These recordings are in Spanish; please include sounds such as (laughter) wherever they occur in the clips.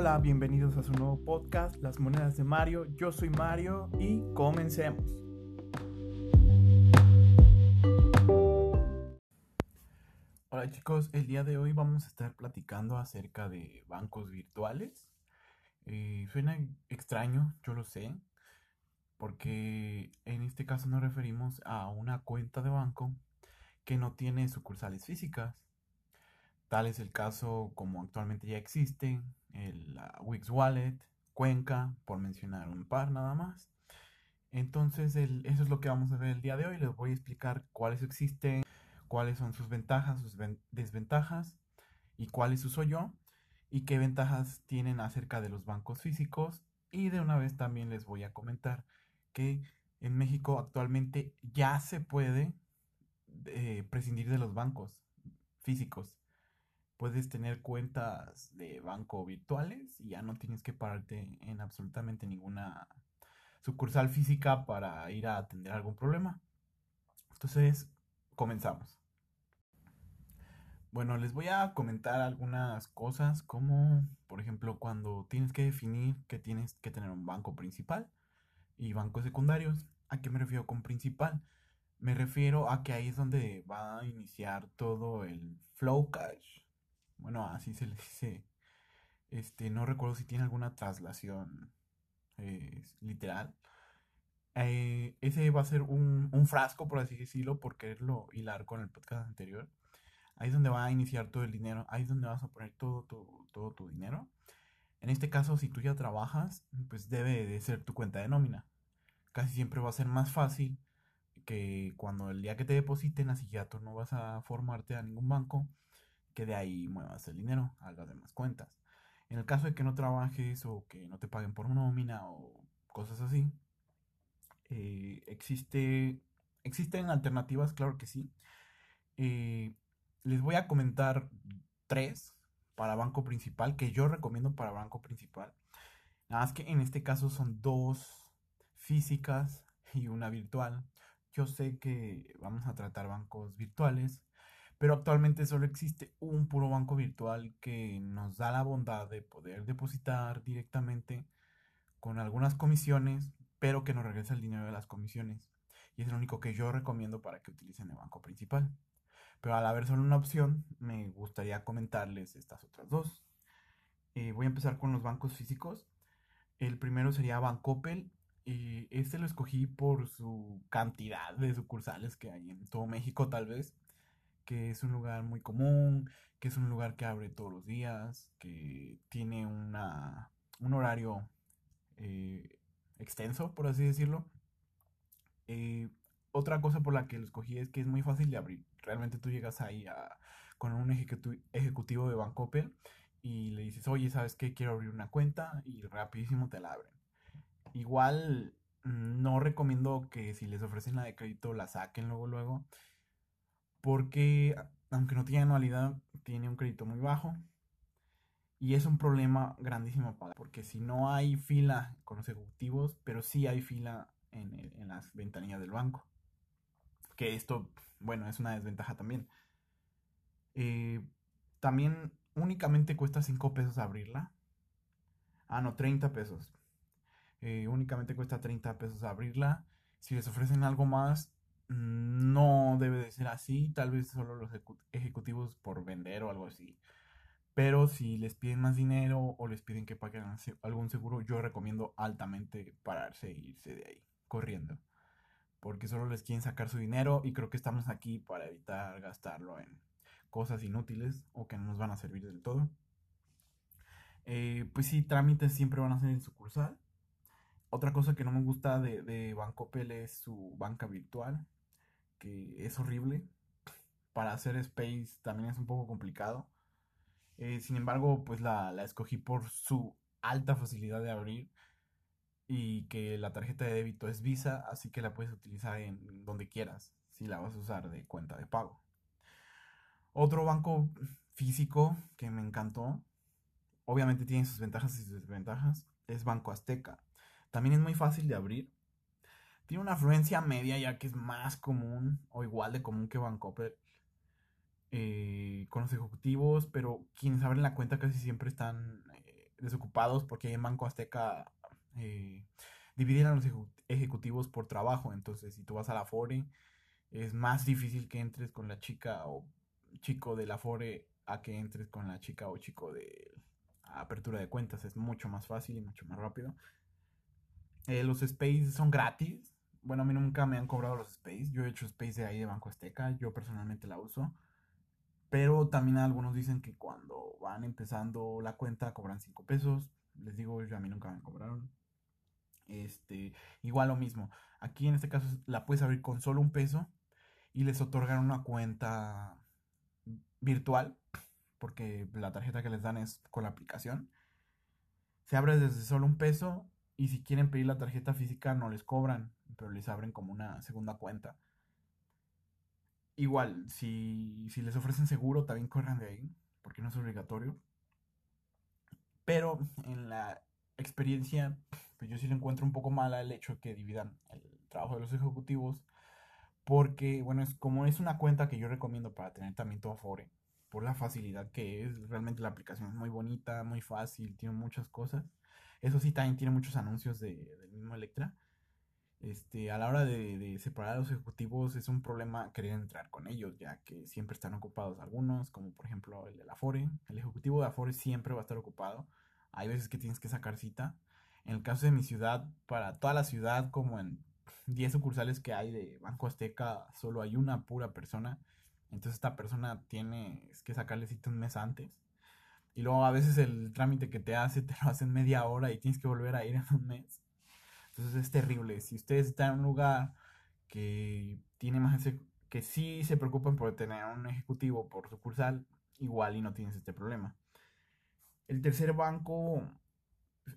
Hola, bienvenidos a su nuevo podcast, Las Monedas de Mario. Yo soy Mario y comencemos. Hola chicos, el día de hoy vamos a estar platicando acerca de bancos virtuales. Eh, suena extraño, yo lo sé, porque en este caso nos referimos a una cuenta de banco que no tiene sucursales físicas. Tal es el caso como actualmente ya existe, el Wix Wallet, Cuenca, por mencionar un par nada más. Entonces, eso es lo que vamos a ver el día de hoy. Les voy a explicar cuáles existen, cuáles son sus ventajas, sus desventajas y cuáles uso yo y qué ventajas tienen acerca de los bancos físicos. Y de una vez también les voy a comentar que en México actualmente ya se puede eh, prescindir de los bancos físicos puedes tener cuentas de banco virtuales y ya no tienes que pararte en absolutamente ninguna sucursal física para ir a atender algún problema. Entonces, comenzamos. Bueno, les voy a comentar algunas cosas como, por ejemplo, cuando tienes que definir que tienes que tener un banco principal y bancos secundarios. ¿A qué me refiero con principal? Me refiero a que ahí es donde va a iniciar todo el flow cash bueno, así se le dice. Este, no recuerdo si tiene alguna traslación eh, literal. Eh, ese va a ser un, frasco, por así decirlo, por quererlo hilar con el podcast anterior. Ahí es donde va a iniciar todo el dinero. Ahí es donde vas a poner todo todo tu dinero. En este caso, si tú ya trabajas, pues debe de ser tu cuenta de nómina. Casi siempre va a ser más fácil que cuando el día que te depositen, así ya tú no vas a formarte a ningún banco que de ahí muevas el dinero a las demás cuentas. En el caso de que no trabajes o que no te paguen por nómina o cosas así, eh, existe, existen alternativas, claro que sí. Eh, les voy a comentar tres para banco principal que yo recomiendo para banco principal. Nada más que en este caso son dos físicas y una virtual. Yo sé que vamos a tratar bancos virtuales pero actualmente solo existe un puro banco virtual que nos da la bondad de poder depositar directamente con algunas comisiones, pero que nos regresa el dinero de las comisiones. Y es el único que yo recomiendo para que utilicen el banco principal. Pero al haber solo una opción, me gustaría comentarles estas otras dos. Eh, voy a empezar con los bancos físicos. El primero sería Bancopel. y este lo escogí por su cantidad de sucursales que hay en todo México, tal vez que es un lugar muy común, que es un lugar que abre todos los días, que tiene una, un horario eh, extenso, por así decirlo. Eh, otra cosa por la que lo escogí es que es muy fácil de abrir. Realmente tú llegas ahí con un ejecutivo de Bancoppel y le dices, oye, ¿sabes qué? Quiero abrir una cuenta y rapidísimo te la abren. Igual no recomiendo que si les ofrecen la de crédito la saquen luego luego porque aunque no tiene anualidad, tiene un crédito muy bajo. Y es un problema grandísimo para, porque si no hay fila con los ejecutivos, pero sí hay fila en, las ventanillas del banco. Que esto, bueno, es una desventaja también. Eh, también únicamente cuesta 5 pesos abrirla. Ah, no, 30 pesos. Eh, únicamente cuesta 30 pesos abrirla. Si les ofrecen algo más, no debe de ser así, tal vez solo los ejecutivos por vender o algo así. Pero si les piden más dinero o les piden que paguen algún seguro, yo recomiendo altamente pararse e irse de ahí, corriendo. Porque solo les quieren sacar su dinero y creo que estamos aquí para evitar gastarlo en cosas inútiles o que no nos van a servir del todo. Eh, pues sí, trámites siempre van a ser en sucursal. Otra cosa que no me gusta de, de Bancopel es su banca virtual que es horrible. Para hacer Space también es un poco complicado. Eh, sin embargo, pues la, escogí por su alta facilidad de abrir y que la tarjeta de débito es Visa, así que la puedes utilizar en donde quieras si la vas a usar de cuenta de pago. Otro banco físico que me encantó, obviamente tiene sus ventajas y sus desventajas, es Banco Azteca. También es muy fácil de abrir tiene una afluencia media ya que es más común o igual de común que Vancouver eh, con los ejecutivos, pero quienes abren la cuenta casi siempre están eh, desocupados porque en Banco Azteca eh, dividen a los ejecutivos por trabajo. Entonces, si tú vas a la Fore, es más difícil que entres con la chica o chico de la Fore a que entres con la chica o chico de apertura de cuentas. Es mucho más fácil y mucho más rápido. Eh, los Space son gratis. Bueno, a mí nunca me han cobrado los Space. Yo he hecho Space de ahí de Banco Azteca. Yo personalmente la uso. Pero también algunos dicen que cuando van empezando la cuenta cobran 5 pesos. Les digo, yo a mí nunca me cobraron. Este, igual lo mismo. Aquí en este caso la puedes abrir con solo un peso y les otorgan una cuenta virtual porque la tarjeta que les dan es con la aplicación. Se abre desde solo un peso y si quieren pedir la tarjeta física no les cobran, pero les abren como una segunda cuenta. Igual, si, si les ofrecen seguro, también corran de ahí, porque no es obligatorio. Pero en la experiencia, pues yo sí le encuentro un poco mala el hecho de que dividan el trabajo de los ejecutivos, porque, bueno, es como es una cuenta que yo recomiendo para tener también tu Afore, por la facilidad que es, realmente la aplicación es muy bonita, muy fácil, tiene muchas cosas. Eso sí, también tiene muchos anuncios de, del mismo Electra este, a la hora de, separar a los ejecutivos es un problema querer entrar con ellos, ya que siempre están ocupados algunos, como por ejemplo el de la Afore. El ejecutivo de Afore siempre va a estar ocupado. Hay veces que tienes que sacar cita. En el caso de mi ciudad, para toda la ciudad, como en 10 sucursales que hay de Banco Azteca, solo hay una pura persona. Entonces esta persona tiene que sacarle cita un mes antes. Y luego a veces el trámite que te hace te lo hacen media hora y tienes que volver a ir en un mes. Entonces es terrible. Si ustedes están en un lugar que tiene más que sí se preocupan por tener un ejecutivo por sucursal, igual y no tienes este problema. El tercer banco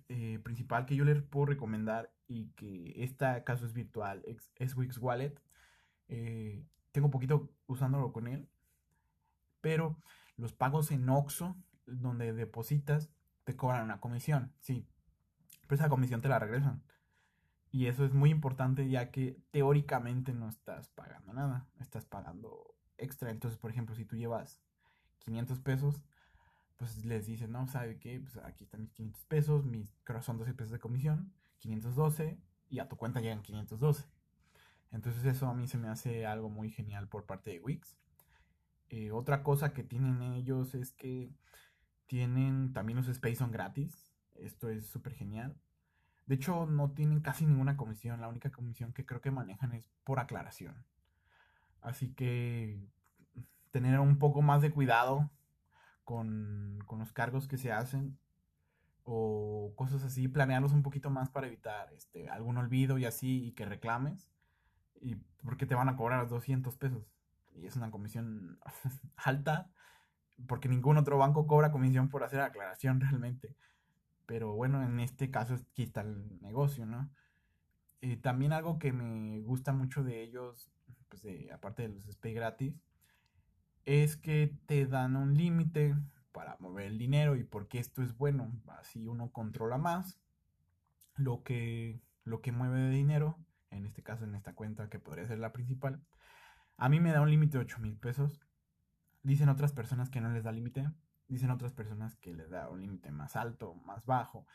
eh, principal que yo les puedo recomendar y que este caso es virtual es, Wix Wallet. Eh, tengo poquito usándolo con él, pero los pagos en Oxo, donde depositas, te cobran una comisión, sí, pero esa comisión te la regresan. Y eso es muy importante ya que teóricamente no estás pagando nada, estás pagando extra. Entonces, por ejemplo, si tú llevas 500 pesos, pues les dicen, no, ¿sabe qué? Pues aquí están mis 500 pesos, mis creo son 12 pesos de comisión, 512 y a tu cuenta llegan 512. Entonces eso a mí se me hace algo muy genial por parte de Wix. Eh, otra cosa que tienen ellos es que tienen también los Space son gratis. Esto es súper genial. De hecho, no tienen casi ninguna comisión. La única comisión que creo que manejan es por aclaración. Así que tener un poco más de cuidado con, los cargos que se hacen o cosas así, planearlos un poquito más para evitar este, algún olvido y así y que reclames. Y porque te van a cobrar 200 pesos. Y es una comisión (laughs) alta porque ningún otro banco cobra comisión por hacer aclaración (laughs) realmente. Pero bueno, en este caso aquí está el negocio, ¿no? Eh, también algo que me gusta mucho de ellos, pues aparte de los SPAY gratis, es que te dan un límite para mover el dinero y porque esto es bueno. Así uno controla más lo que, lo que mueve de dinero, en este caso en esta cuenta que podría ser la principal. A mí me da un límite de 8 mil pesos. Dicen otras personas que no les da límite. Dicen otras personas que les da un límite más alto, más bajo.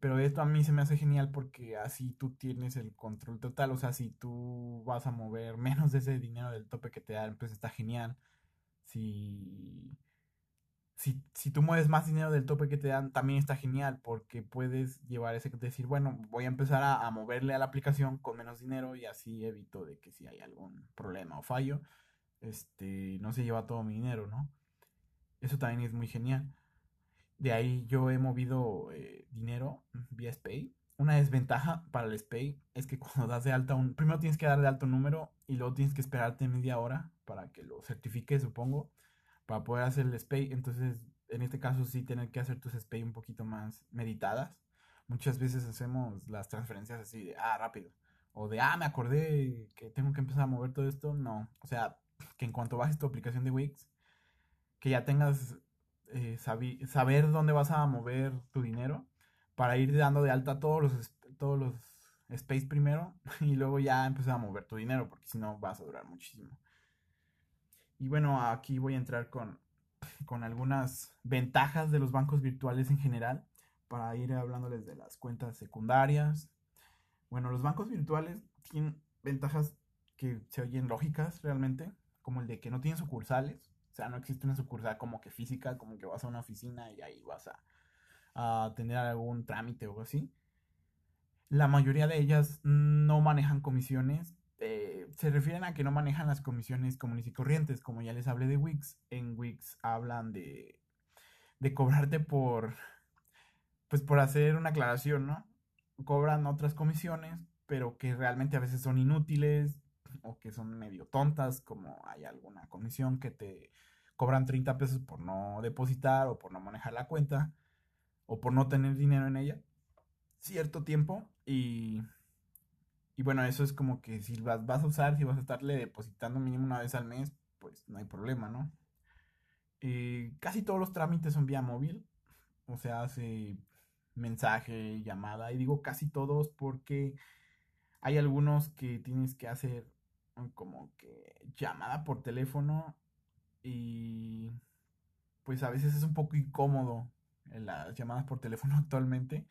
Pero esto a mí se me hace genial porque así tú tienes el control total. O sea, si tú vas a mover (laughs) menos de ese dinero del tope que te dan, pues está genial. Si, si, si tú mueves más dinero del tope que te dan, también está genial porque puedes llevar ese, decir, bueno, voy a empezar a, a moverle a la aplicación con menos dinero y así evito de que si hay algún problema o fallo, este, no se lleva todo mi dinero, ¿no? Eso también es muy genial. De ahí yo he movido eh, dinero vía SPAY. Una desventaja para el SPAY es que (laughs) cuando das de alta un... Primero tienes que dar de alto un número y luego tienes que esperarte media hora para que lo certifique, supongo, para poder hacer el SPAY. Entonces, en este caso sí tener que hacer tus SPAY un poquito más meditadas. Muchas veces hacemos las transferencias así de, ah, rápido. O de, ah, me acordé que tengo que empezar a mover todo esto. No. O sea, que en cuanto bajes tu aplicación de Wix, que ya tengas eh, saber dónde vas a mover tu dinero para ir dando de alta todos los, todos los space primero (laughs) y luego ya empezar a mover tu dinero porque si no vas a durar muchísimo. Y bueno, aquí voy a entrar con, con algunas ventajas de los bancos virtuales en general. para ir hablándoles de las cuentas secundarias. Bueno, los bancos virtuales tienen ventajas que se oyen lógicas realmente, como el de que no tienen sucursales, o sea, no existe una sucursal como que física, como que vas a una oficina y ahí vas a, tener algún trámite o algo así. La mayoría de ellas no manejan comisiones, eh, se refieren a que no manejan las comisiones comunes y corrientes, como ya les hablé de Wix. En Wix hablan de, de cobrarte por, pues por hacer una aclaración, ¿no? Cobran otras comisiones, pero que realmente a veces son inútiles o que son medio tontas, como hay alguna comisión que te cobran 30 pesos por no depositar o por no manejar la cuenta o por no tener dinero en ella cierto tiempo y y bueno, eso es como que si vas, vas a usar, si vas a estarle depositando mínimo una vez al mes, pues no hay problema, ¿no? Eh, casi todos los trámites son vía móvil, o sea, hace mensaje, llamada, y digo casi todos porque hay algunos que tienes que hacer como que llamada por teléfono y pues a veces es un poco incómodo las llamadas por teléfono (laughs) actualmente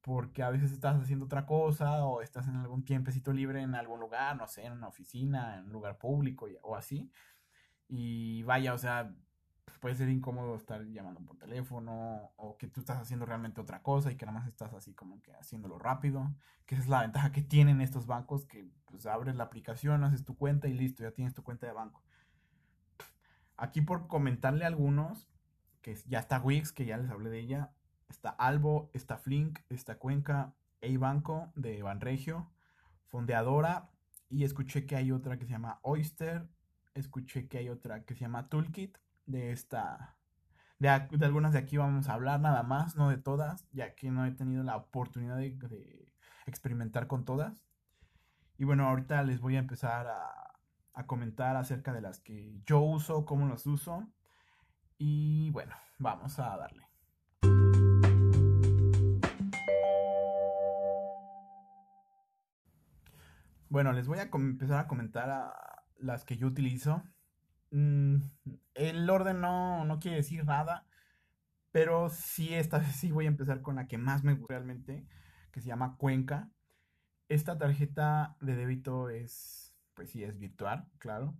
porque a veces estás haciendo otra cosa o estás en algún tiempecito libre en algún lugar, no sé, en una oficina, en un lugar público o así. Y vaya, o sea, puede ser incómodo estar llamando por teléfono o que tú estás haciendo realmente otra cosa y que nada más estás así como que haciéndolo rápido, que esa es la (laughs) ventaja que tienen estos bancos, que pues abres la aplicación, haces tu cuenta y listo, ya tienes tu cuenta de banco. Aquí por comentarle a algunos, que ya está Wix, que ya les hablé de ella, está Albo, está Flink, está Cuenca, Banco de Banregio, Fondeadora y escuché que hay otra que se llama Oyster, escuché que hay otra que se llama Toolkit de esta de, algunas de aquí vamos a hablar nada más, no de todas, ya que no he tenido la oportunidad de, experimentar con todas. Y bueno, ahorita les voy a empezar a, a, comentar acerca de las que yo uso, cómo las uso. Y bueno, vamos a darle. Bueno, les voy a empezar a comentar a las que yo utilizo. Mm, el orden no, no quiere decir nada, pero sí, esta vez sí voy a empezar con la que más me gusta realmente, que se llama Cuenca. Esta tarjeta de débito es, pues sí, es virtual, claro.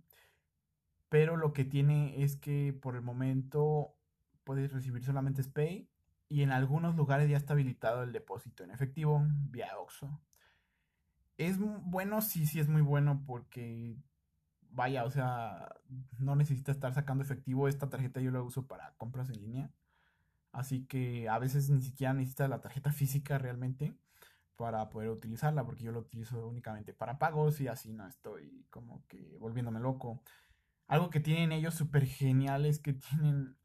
Pero lo que tiene es que por el momento puedes recibir solamente SPAY y en algunos lugares ya está habilitado el depósito en efectivo vía OXO es bueno, sí, sí es muy bueno porque, vaya, o sea, no necesita estar sacando efectivo. Esta tarjeta yo la uso para compras en línea. Así que a veces ni siquiera necesita la tarjeta física realmente para poder utilizarla, porque yo lo utilizo únicamente para pagos y así no estoy como que volviéndome loco. Algo que tienen ellos súper genial es que tienen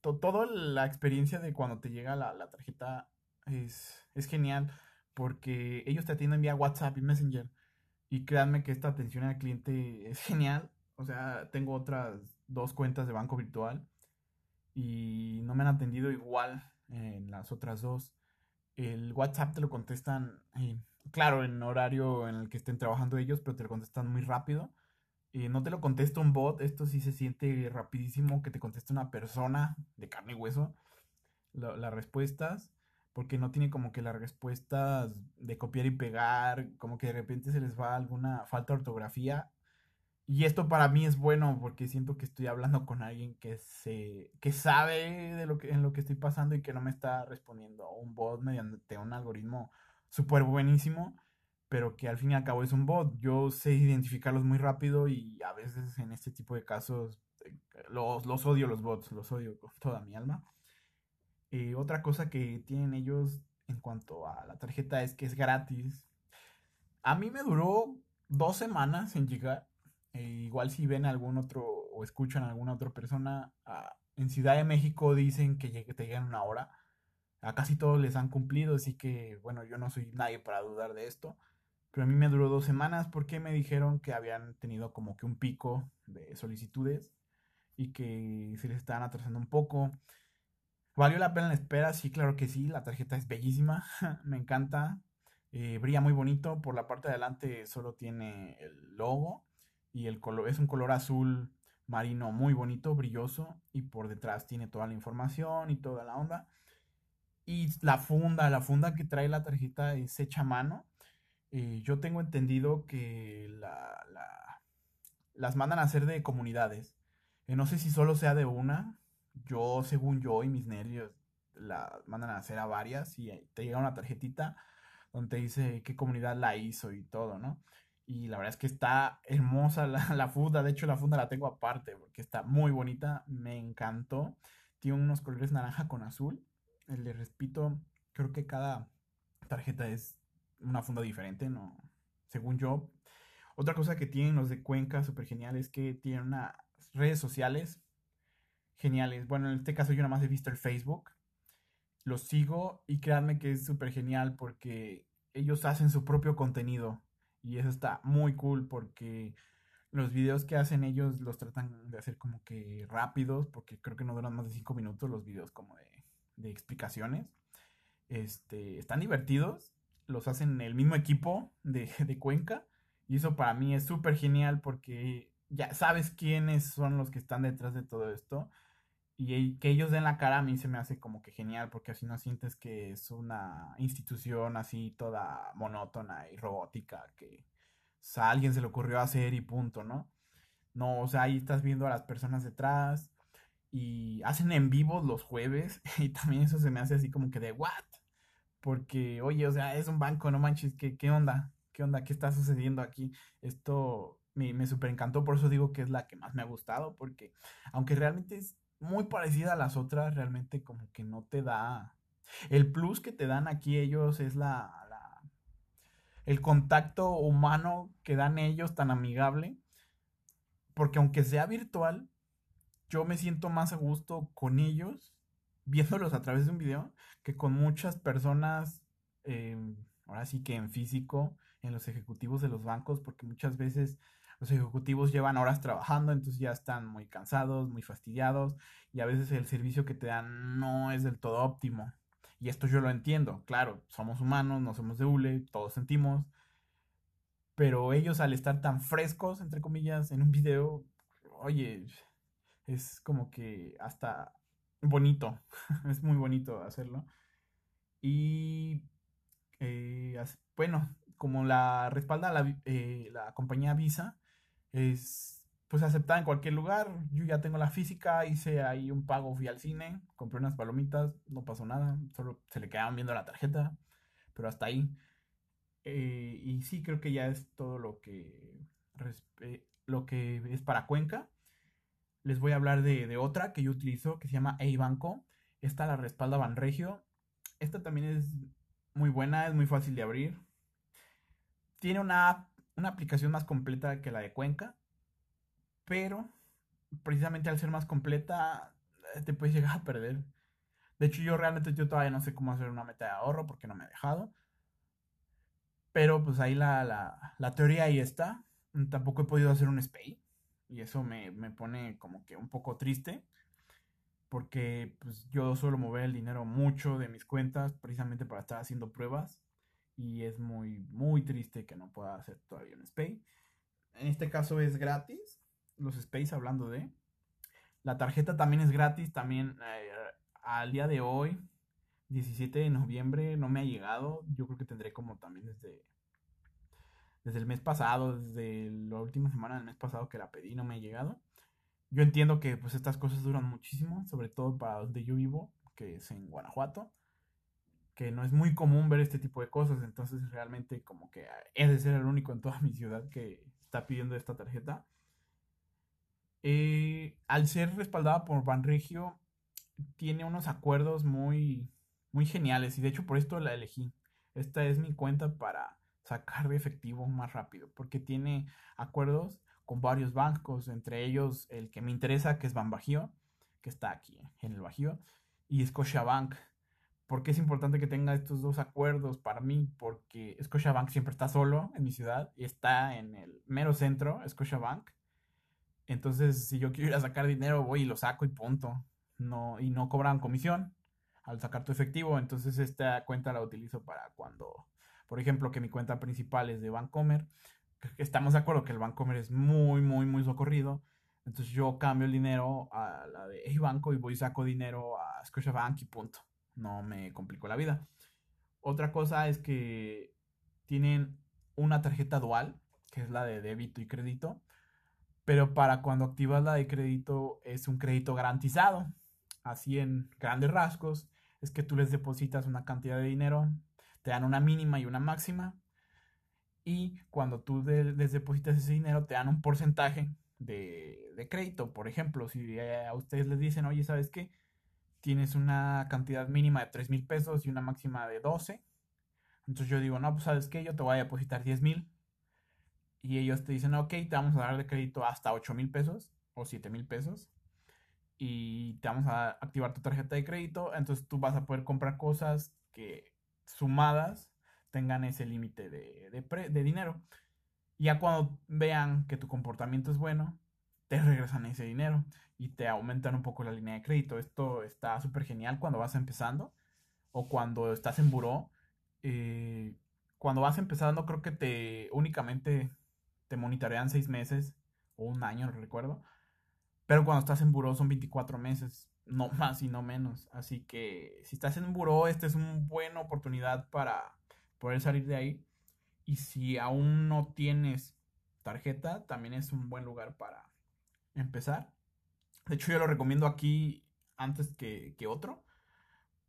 toda la experiencia de cuando te llega la, la tarjeta es, es genial porque ellos te atienden vía WhatsApp y Messenger. Y créanme que esta atención al cliente es genial. O sea, tengo otras dos cuentas de banco virtual y no me han atendido igual en las otras dos. El WhatsApp te lo contestan, eh, claro, en horario en el que estén trabajando ellos, pero te lo contestan muy rápido. y no te lo contesta un bot, esto sí se siente rapidísimo que te conteste una persona de carne y hueso las respuestas porque no tiene como que las respuestas de copiar y pegar, como que de repente se les va alguna falta de ortografía. Y esto para mí es bueno porque siento que estoy hablando con alguien que se que sabe de lo que en lo que estoy pasando y que no me está respondiendo un bot mediante un algoritmo súper buenísimo, pero que al fin y al cabo es un bot. Yo sé identificarlos muy rápido y a veces en este tipo de casos eh, los, los odio los bots, los odio con toda mi alma. Eh, otra cosa que tienen ellos en cuanto a la tarjeta es que es gratis. A mí me duró dos semanas en llegar. Eh, igual si ven algún otro o escuchan a alguna otra persona ah, en Ciudad de México dicen que te llegan una hora. A casi todos les han cumplido, así que bueno, yo no soy nadie para dudar de esto. Pero a mí me duró dos semanas porque me dijeron que habían tenido como que un pico de solicitudes y que se les estaban atrasando un poco. ¿Valió la pena la espera? Sí, claro que sí. La tarjeta es bellísima. (laughs) Me encanta. Eh, brilla muy bonito. Por la parte de adelante solo tiene el logo. Y el color es un color azul marino muy bonito, brilloso. Y por detrás tiene toda la información y toda la onda. Y la funda, la funda que trae la tarjeta es hecha a mano. Eh, yo tengo entendido que la, la- las mandan a hacer de comunidades. Eh, no sé si solo sea de una. Yo, según yo y mis nervios, la mandan a hacer a varias y eh, te llega una tarjetita donde dice qué comunidad la hizo y todo, ¿no? Y la verdad es que está hermosa (laughs) la, funda. De hecho, la funda la tengo aparte porque está muy bonita. Me encantó. Tiene unos colores naranja con azul. Eh, Le repito, creo que cada tarjeta es una funda diferente, ¿no? Según yo. Otra cosa que tienen los de Cuenca súper genial es que tienen unas redes sociales geniales. Bueno, en este caso yo nada más he visto el Facebook. Los sigo y créanme que es súper genial porque ellos hacen su propio contenido. Y eso está muy cool porque los videos que hacen ellos los tratan de hacer como que rápidos, porque creo que no duran más de 5 minutos los videos como de, de explicaciones. Este, están divertidos, los hacen el mismo equipo de, de Cuenca. Y eso para mí es súper genial porque ya sabes quiénes son los que están detrás de todo esto. Y que ellos den la cara a mí se me hace como que genial, porque así no sientes que es una institución así toda monótona y robótica, que a alguien se le ocurrió hacer y punto, ¿no? No, o sea, ahí estás viendo a las personas detrás y hacen en vivo los jueves (laughs) y también eso se me hace así como que de what? Porque, oye, o sea, es un banco, no manches, ¿qué, qué onda? ¿Qué onda? ¿Qué está sucediendo aquí? Esto me, me súper encantó, por eso digo que es la que más me ha gustado, porque aunque realmente es muy parecida a las otras, realmente como que no te da... El plus que te dan aquí ellos es la, el contacto humano que dan ellos tan amigable, porque aunque sea virtual, yo me siento más a gusto con ellos, viéndolos a través de un video, que con muchas personas, eh, ahora sí que en físico, en los ejecutivos de los bancos, porque muchas veces los ejecutivos llevan horas trabajando, entonces ya están muy cansados, muy fastidiados, y a veces el servicio que te dan no es del todo óptimo. Y esto yo lo entiendo, claro, somos humanos, no somos de hule, todos sentimos, pero ellos al estar tan frescos, entre comillas, en un video, oye, es como que hasta bonito, (laughs) es muy bonito hacerlo. Y eh, bueno, como la respalda la, eh, la compañía Visa, es pues aceptada en cualquier lugar. Yo ya tengo la física, hice ahí un pago, fui al cine, compré unas palomitas, no pasó nada, solo se le quedaban viendo la tarjeta, pero hasta ahí. Eh, y sí, creo que ya es todo lo que, respe- lo que es para Cuenca. Les voy a hablar de, otra que yo utilizo que se llama Banco. Esta la respalda Banregio. Esta también es muy buena, es muy fácil de abrir. Tiene una, una aplicación más completa que la de Cuenca, pero precisamente al ser más completa eh, te puedes llegar a perder. De hecho, yo realmente yo todavía no sé cómo hacer una meta de ahorro porque no me he dejado. Pero pues ahí la, la, la teoría ahí está. Tampoco he podido hacer un SPAY. Y eso me, me pone como que un poco triste. Porque pues yo suelo mover el dinero mucho de mis cuentas precisamente para estar haciendo pruebas. Y es muy, muy triste que no pueda hacer todavía un SPAY. En este caso es gratis. Los SPAYs hablando de. La tarjeta también es gratis. También eh, al día de hoy, 17 de noviembre, no me ha llegado. Yo creo que tendré como también desde, desde el mes pasado, desde la última semana del mes pasado que la pedí, no me ha llegado. Yo entiendo que pues estas cosas duran muchísimo, sobre todo para donde yo vivo, que es en Guanajuato, que no es muy común ver este tipo de cosas, entonces realmente como que he de ser el único en toda (laughs) mi ciudad que está pidiendo esta tarjeta. Eh, al ser respaldada por Banregio, tiene unos acuerdos muy, muy geniales y de hecho por esto la elegí. Esta es mi cuenta para sacar de efectivo más rápido porque tiene acuerdos con varios bancos, entre ellos el que me interesa que es Banbajío, que está aquí en el Bajío, y Scotiabank. ¿Por qué es importante que tenga estos dos acuerdos para mí? Porque Scotiabank siempre está solo en mi ciudad y está en el mero centro, Scotiabank. Entonces, si yo quiero ir a sacar dinero, voy y lo saco y punto. No, y no cobran comisión al sacar tu efectivo. Entonces, esta cuenta la utilizo para cuando, por ejemplo, que mi cuenta principal es de Bancomer. Estamos de acuerdo que el Bancomer es muy, muy, muy socorrido. Entonces, yo cambio el dinero a la de Banco y voy y saco dinero a Scotiabank y punto. No me complicó la vida. Otra cosa es que tienen una tarjeta dual, que es la de débito y crédito, pero para cuando activas la de crédito es un crédito garantizado. Así en grandes rasgos es que tú les depositas una cantidad de dinero, te dan una mínima y una máxima, y cuando tú les depositas ese dinero te dan un porcentaje de, crédito. Por ejemplo, si a ustedes les dicen, oye, ¿sabes qué? Tienes una cantidad mínima de 3 mil pesos y una máxima de 12. Entonces yo digo, no, pues sabes qué, yo te voy a depositar 10 mil. Y ellos te dicen, ok, te vamos a dar de crédito hasta 8 mil pesos o 7 mil pesos. Y te vamos a activar tu tarjeta de crédito. Entonces tú vas a poder comprar cosas que sumadas tengan ese límite de, de, dinero. Y ya cuando vean que tu comportamiento es bueno, te regresan ese dinero y te aumentan un poco la línea de crédito. Esto está súper genial cuando vas empezando o cuando estás en buró. Eh, cuando vas empezando, creo que te únicamente te monitorean seis meses o un año, no recuerdo. Pero cuando estás en buró son 24 meses, no (laughs) más y no menos. Así que si estás en buró, esta es una buena oportunidad para poder salir de ahí. Y si aún no tienes tarjeta, también es un buen lugar para empezar. De hecho, yo lo recomiendo aquí antes que, otro.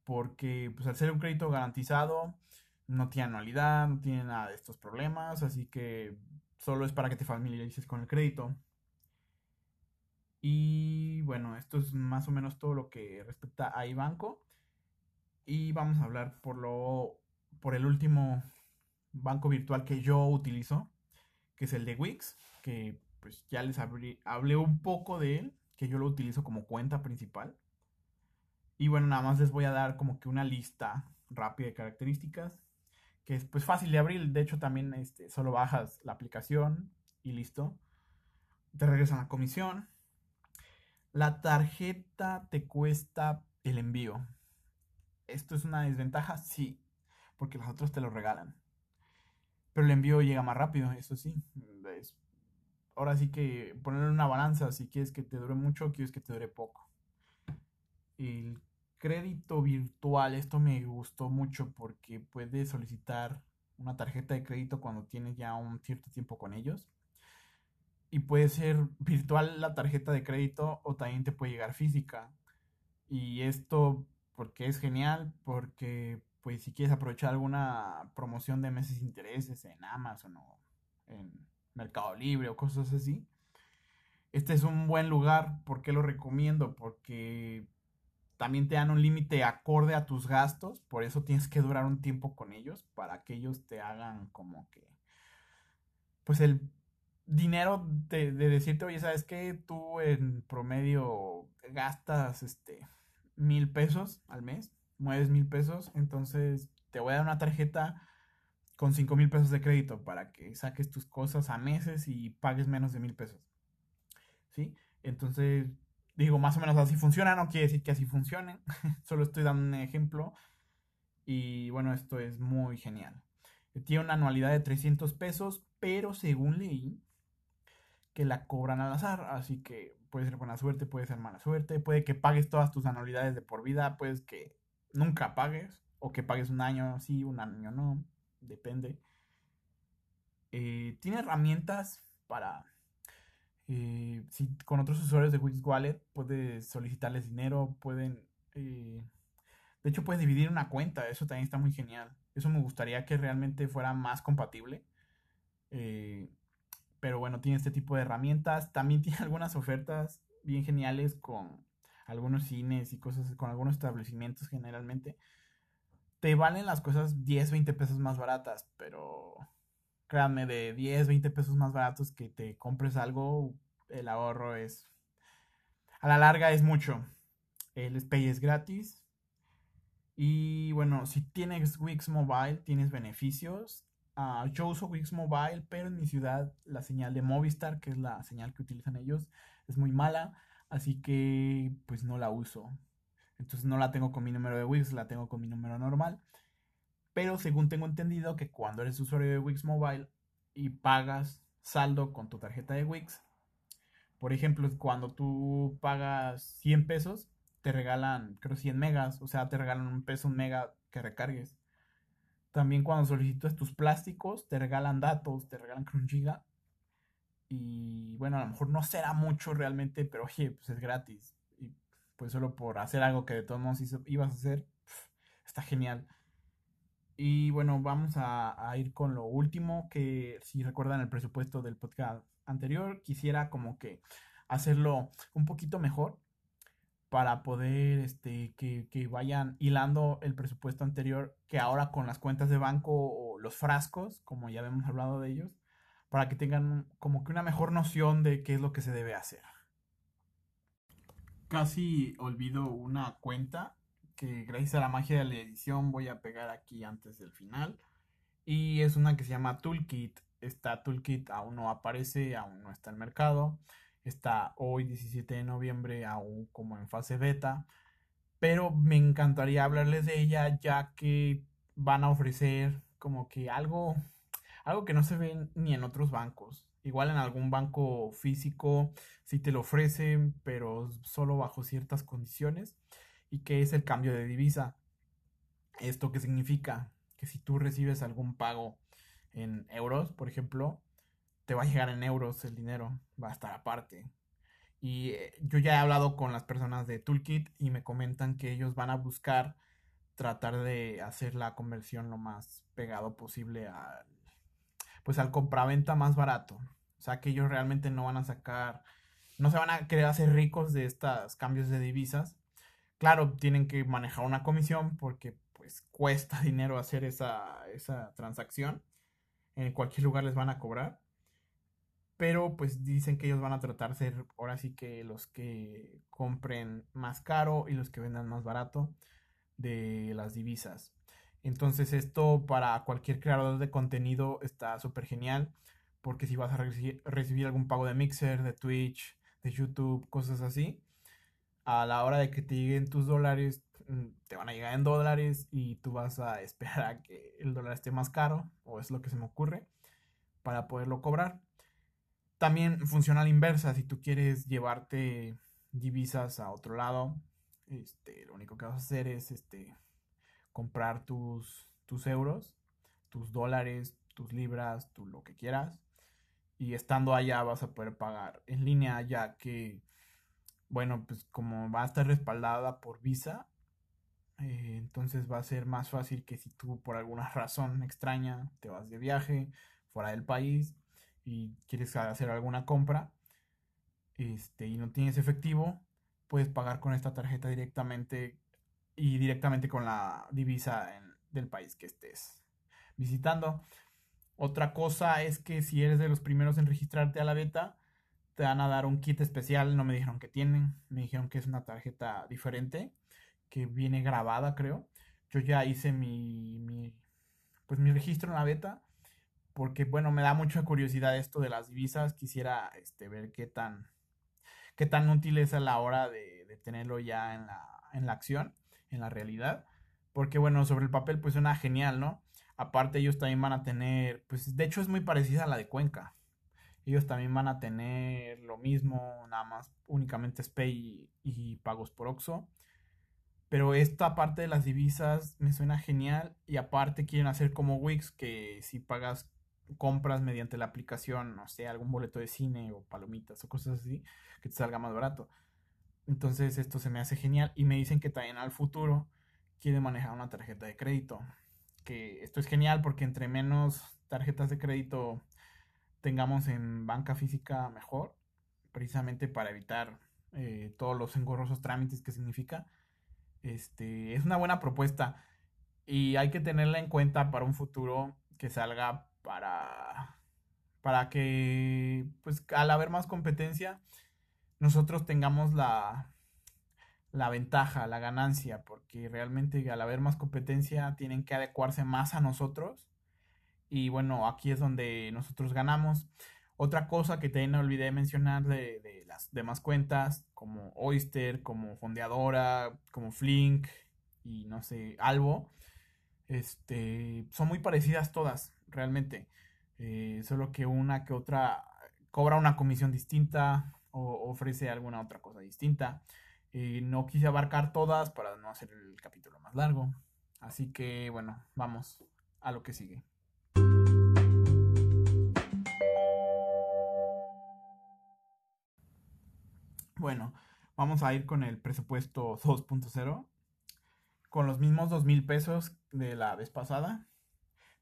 Porque pues al ser un crédito garantizado, no tiene anualidad, no tiene nada de estos problemas. Así que solo es para que te familiarices con el crédito. Y bueno, esto es más o menos todo lo que respecta a iBanco. Y vamos a hablar por lo por el último banco virtual que yo utilizo, que es el de Wix, que pues ya les hablé un poco de él, que yo lo utilizo como cuenta principal. Y bueno, nada más les voy a dar como que una lista rápida de características, que es pues fácil de abrir, de hecho también este, solo bajas la aplicación y listo. Te regresan la comisión. La tarjeta te cuesta el envío. ¿Esto es una desventaja? Sí, porque los otros te lo regalan. Pero el envío llega más rápido, eso sí. Ahora sí que ponerle una balanza, si quieres que te dure mucho o quieres que te dure poco. El crédito virtual, esto me gustó mucho porque puedes solicitar una tarjeta de crédito cuando tienes ya un cierto tiempo con ellos. Y puede ser virtual la tarjeta de crédito o también te puede llegar física. Y esto porque es genial, porque pues si quieres aprovechar alguna promoción de meses intereses en Amazon o en Mercado Libre o cosas así, este es un buen lugar. ¿Por qué lo recomiendo? Porque también te dan un límite acorde a tus gastos, por eso tienes que durar un tiempo con ellos para que ellos te hagan como que, pues el dinero de, de decirte, oye, ¿sabes qué? Tú en promedio gastas este mil pesos al mes mueves mil pesos, entonces te voy a dar una tarjeta con cinco mil pesos de crédito para que saques tus cosas a meses y pagues menos de mil pesos. ¿Sí? Entonces, digo, más o menos así funciona, no quiere decir que así funcione, (laughs) solo estoy dando un ejemplo y bueno, esto es muy genial. Tiene una anualidad de 300 pesos, pero según leí, que la cobran al azar, así que puede ser buena suerte, puede ser mala suerte, puede que pagues todas tus anualidades de por vida, puedes que nunca pagues o que pagues un año sí, un año no, depende. Eh, tiene herramientas para, eh, si con otros usuarios de Wix Wallet puedes solicitarles dinero, pueden, eh, de hecho puedes dividir una cuenta, eso también está muy genial. Eso me gustaría que realmente fuera más compatible. pero bueno, tiene este tipo de herramientas. También (laughs) tiene algunas ofertas bien geniales con algunos cines y cosas, con algunos establecimientos generalmente, te valen las cosas 10, 20 pesos más baratas, pero créanme, de 10, 20 pesos más baratos que te compres algo, el ahorro es, a la larga es mucho. El Spay es gratis. Y bueno, si tienes Wix Mobile, tienes beneficios. Ah, yo uso Wix Mobile, pero en mi ciudad la señal de Movistar, que es la señal que utilizan ellos, es muy mala. Así que pues no la uso. Entonces no la tengo con mi número de Wix, la tengo con mi número normal. Pero según tengo entendido que cuando eres usuario de Wix Mobile y pagas saldo con tu tarjeta de Wix, por ejemplo, cuando tú pagas 100 pesos, te regalan, creo, 100 megas, o sea, te regalan un peso un mega que recargues. También cuando solicitas tus plásticos, te regalan datos, te regalan un giga. Y bueno, a lo mejor no será mucho realmente, pero oye, pues es gratis. Pues solo por hacer algo que de todos modos ibas a hacer, está genial. Y bueno, vamos a, a, ir con lo último, que si recuerdan el presupuesto del podcast anterior, quisiera como que hacerlo un poquito mejor para poder este, que, que, vayan hilando el presupuesto anterior, que ahora con las cuentas de banco o los frascos, como ya hemos hablado de ellos, para que tengan como que una mejor noción de qué es lo que se debe hacer. Casi olvido una cuenta que gracias a la magia de la edición voy a pegar aquí antes del final. Y es una que se llama Toolkit. Esta Toolkit aún no aparece, aún no está en mercado. Está hoy 17 de noviembre aún como en fase beta. Pero me encantaría hablarles de ella ya que van a ofrecer como que algo, algo que no se ve ni en otros bancos. Igual en algún banco físico sí te lo ofrecen, pero solo bajo ciertas condiciones y que es el cambio de divisa. ¿Esto qué significa? Que si tú recibes algún pago en euros, por ejemplo, te va a llegar en euros el dinero, va a estar aparte. Y eh, yo ya he hablado con las personas de Toolkit y me comentan que ellos van a buscar tratar de hacer la conversión lo más pegado posible al pues al compraventa más barato. O sea que ellos realmente no van a sacar, no se van a querer hacer ricos de estos cambios de divisas, Claro, tienen que manejar una comisión porque pues cuesta (laughs) dinero hacer esa, esa transacción. En cualquier lugar les van a cobrar. Pero pues dicen que ellos van a tratar de ser ahora sí que los que compren más caro y los que vendan más barato de las divisas. Entonces esto para cualquier creador de contenido está súper genial porque si vas a recibir algún pago de Mixer, de Twitch, de YouTube, cosas así, a la hora de que te lleguen tus dólares, mm, te van a llegar en dólares y tú vas a esperar a que el dólar esté más caro, o es lo que se me ocurre, para poderlo cobrar. También funciona a la inversa, si tú quieres llevarte divisas a otro lado, este, lo único que vas a hacer es este, comprar tus, tus euros, tus dólares, tus libras, tu lo que quieras, y estando allá vas a poder pagar en línea ya que bueno, pues como va a estar respaldada por Visa, eh, entonces va a ser más fácil que si tú por alguna (laughs) razón extraña te vas de viaje fuera del país y quieres hacer alguna compra este, y no tienes efectivo, puedes pagar con esta tarjeta directamente y directamente con la divisa del país que estés visitando. Otra cosa es que si eres de los primeros en registrarte a la beta, te van a dar un kit especial, no me dijeron que tienen, me dijeron que es una tarjeta diferente, que viene grabada, creo. Yo ya hice mi, mi pues mi registro en la beta, porque bueno, me da mucha curiosidad esto de las divisas, quisiera este, ver qué tan, qué tan útil es a la hora de, tenerlo ya en la, en la acción, en la realidad, porque bueno, sobre el papel pues suena genial, ¿no? Aparte ellos también van a tener, pues de hecho es muy parecida a la de Cuenca, ellos también van a tener lo mismo, nada más únicamente SPAY y, pagos por OXO. Pero esta parte de las divisas me suena genial y aparte quieren hacer como Wix que si pagas compras mediante la aplicación, no sé, algún boleto de cine o palomitas o cosas así, que te salga más barato. Entonces esto se me hace genial y me dicen que también al futuro quieren manejar una tarjeta de crédito. Que esto es genial porque entre menos tarjetas de crédito tengamos en banca física mejor, precisamente para evitar eh, todos los engorrosos trámites que significa. Este, es una buena propuesta y hay que tenerla en cuenta para un futuro que salga para, para que, pues al haber más competencia, nosotros tengamos la, la ventaja, la ganancia, porque realmente al haber más competencia tienen que adecuarse más a nosotros y bueno, aquí es donde nosotros ganamos. Otra cosa que también olvidé mencionar de, las demás cuentas, como Oyster, como Fondeadora, como Flink y no sé, Albo, este, son muy parecidas todas, realmente. Eh, solo que una que otra cobra una comisión distinta o ofrece alguna otra cosa distinta. No quise abarcar todas para no hacer el capítulo más largo. Así que bueno, vamos a lo que sigue. Bueno, vamos a ir con el presupuesto 2.0. Con los mismos dos mil pesos de la vez pasada.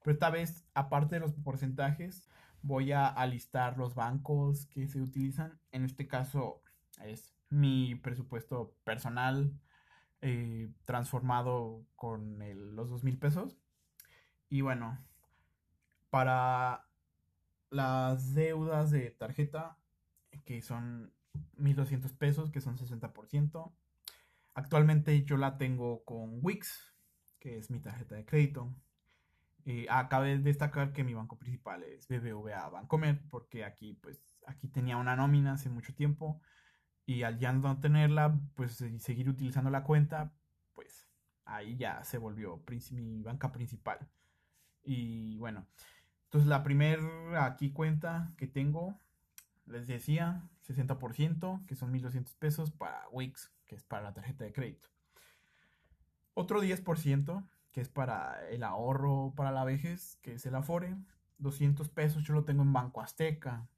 Pero esta vez, aparte de los porcentajes, voy a alistar los bancos que se utilizan. En este caso es mi presupuesto personal eh, transformado con los dos mil pesos. Y bueno, para las deudas de tarjeta, que son 1200 pesos, que son 60%. Actualmente yo la tengo con Wix, que es mi tarjeta de crédito. Eh, acabé de destacar que mi banco principal es BBVA Bancomer, porque aquí, pues, aquí tenía una nómina hace mucho tiempo y al ya no tenerla, pues, seguir utilizando la cuenta, pues, ahí ya se volvió mi banca principal. Y bueno, entonces la primera aquí cuenta que tengo, les decía, 60%, que son 1.200 pesos para Wix, que es para la tarjeta de crédito. Otro 10%, que es para el ahorro para la vejez, que es el Afore. 200 pesos yo lo tengo en Banco Azteca,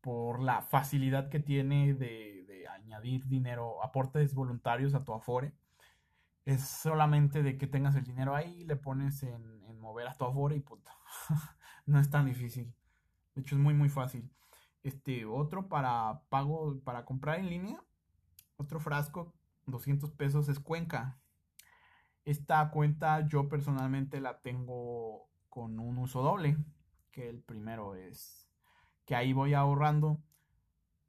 por la facilidad que tiene de, añadir dinero, aportes voluntarios a tu Afore. Es solamente de que tengas el dinero ahí, le pones en, mover a tu Afore y punto. (laughs) no es tan difícil. De hecho, es muy, muy fácil. Este, otro para pago, para comprar en línea. Otro frasco, 200 pesos es Cuenca. Esta cuenta yo personalmente la tengo con un uso doble. Que el primero es que ahí voy ahorrando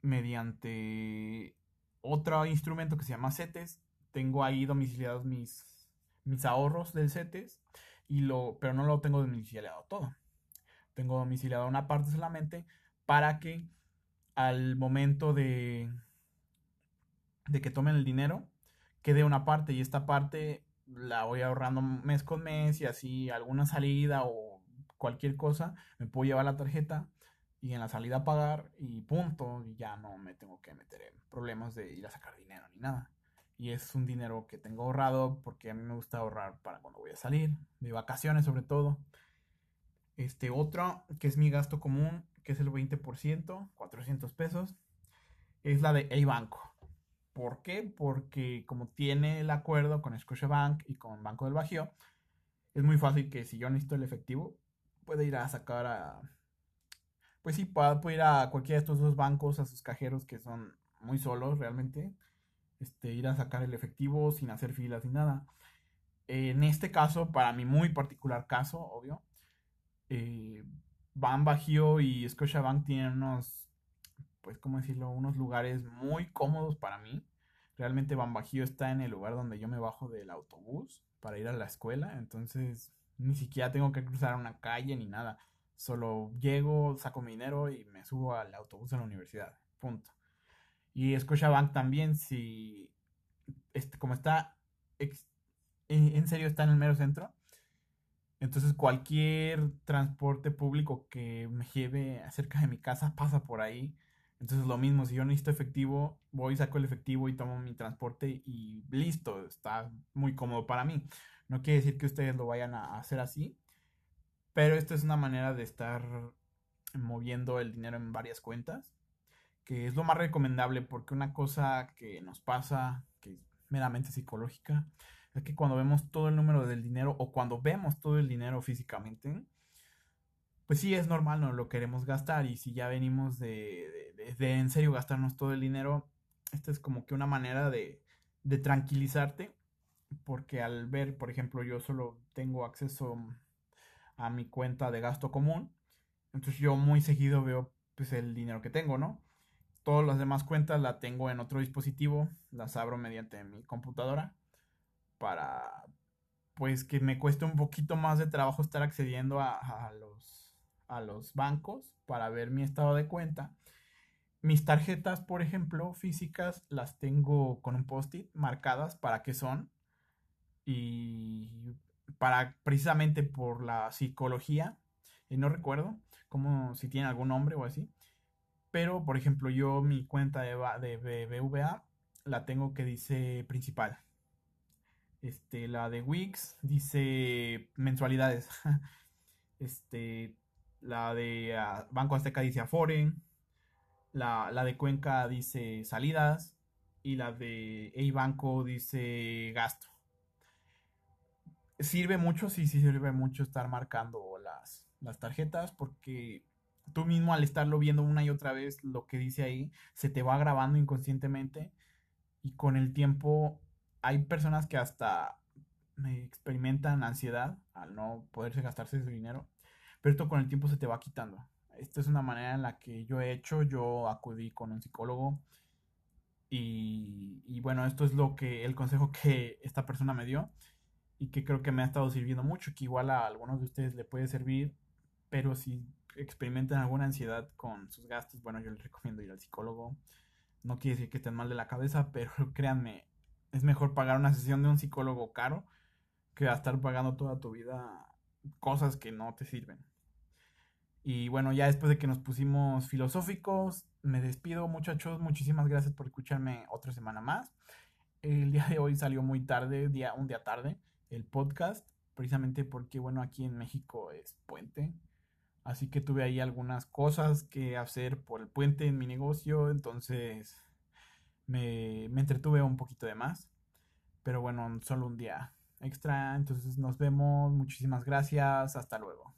mediante otro instrumento que se llama CETES. Tengo ahí domiciliados mis, mis ahorros del CETES, y lo, pero no lo tengo domiciliado todo. Tengo domiciliado una parte solamente para que al momento de, de que tomen el dinero, quede una parte y esta parte la voy ahorrando mes con mes y así alguna salida o cualquier cosa, me puedo llevar la tarjeta y en la salida pagar y punto, y ya no me tengo que meter en problemas de ir a sacar dinero ni nada. Y es un dinero que tengo ahorrado porque a mí me gusta ahorrar para cuando voy a salir, de vacaciones sobre todo. Este otro, que es mi gasto común, que es el 20%, 400 pesos, es la de A-Banco. ¿Por qué? Porque como tiene el acuerdo con Scotiabank y con Banco del Bajío, es muy fácil que si yo necesito el efectivo, pueda ir a sacar a... Pues sí, puedo, ir a cualquiera de estos dos bancos, a sus cajeros que son muy solos realmente, este, ir a sacar el efectivo sin hacer filas ni nada. En este caso, para mi muy particular caso, obvio, eh, Ban Bajío y Scotiabank tienen unos, pues, ¿cómo decirlo? Unos lugares muy cómodos para mí. Realmente Ban Bajío está en el lugar donde yo me bajo del autobús para ir a la escuela. Entonces, ni siquiera tengo que cruzar una calle ni nada. Solo llego, saco mi dinero y me subo al autobús de la universidad. Punto. Y Scotiabank también, si, este, como está, en serio está en el mero centro, entonces cualquier transporte público que me lleve cerca de mi casa pasa por ahí. Entonces lo mismo, si yo necesito efectivo, voy, saco el efectivo y tomo mi transporte y listo, está muy cómodo para mí. No quiere decir que ustedes lo vayan a hacer así, pero esto es una manera de estar moviendo el dinero en varias cuentas, que es lo más recomendable porque una cosa que nos pasa, que es meramente psicológica, es que cuando vemos todo el número del dinero o cuando vemos todo el dinero físicamente, pues sí es normal, no lo queremos gastar y si ya venimos de, de, en serio gastarnos todo el dinero, esta es como que una manera de, de tranquilizarte porque al ver, por ejemplo, yo solo tengo acceso a mi cuenta de gasto común, entonces yo muy seguido veo pues el dinero que tengo, ¿no? Todas las demás cuentas la tengo en otro dispositivo, las abro mediante mi computadora para pues que me cueste un poquito más de trabajo estar accediendo a, los, a los bancos para ver mi estado de cuenta. Mis tarjetas, por ejemplo, físicas, las tengo con un post-it marcadas para qué son. Y para precisamente por la psicología, no recuerdo como si tiene algún nombre o así. Pero, por ejemplo, yo mi cuenta de, de BBVA la tengo que dice principal. Este, la de Wix dice mensualidades. (laughs) Este, la de ah, Banco Azteca dice Afore. La, la de Cuenca dice salidas. Y la de A Banco dice gasto. Sirve mucho, sí, sí sirve mucho estar marcando las, las tarjetas porque tú mismo al estarlo viendo una y otra vez lo que dice ahí, se te va grabando inconscientemente y con el tiempo hay personas que hasta experimentan ansiedad al no poderse gastarse su dinero, pero esto con el tiempo se te va quitando. Esta es una manera en la que yo he hecho, yo acudí con un psicólogo y, y bueno, esto es lo que el consejo que esta persona me dio y que creo que me ha estado sirviendo mucho, que igual a algunos de ustedes le puede servir, pero si experimentan alguna ansiedad con sus gastos, bueno, yo les recomiendo ir al psicólogo. No quiere decir que estén mal de la cabeza, pero (laughs) créanme, es mejor pagar una sesión de un psicólogo caro que estar pagando toda tu vida cosas que no te sirven. Y bueno, ya después de que nos pusimos filosóficos, me despido muchachos, muchísimas gracias por escucharme otra semana más. El día de hoy salió muy tarde, día, un día tarde, el podcast, precisamente porque bueno, aquí en México es puente, Así que tuve ahí algunas cosas que hacer por el puente en mi negocio, entonces me, me entretuve un poquito de más. Pero bueno, solo un día extra, entonces nos vemos, muchísimas gracias, hasta luego.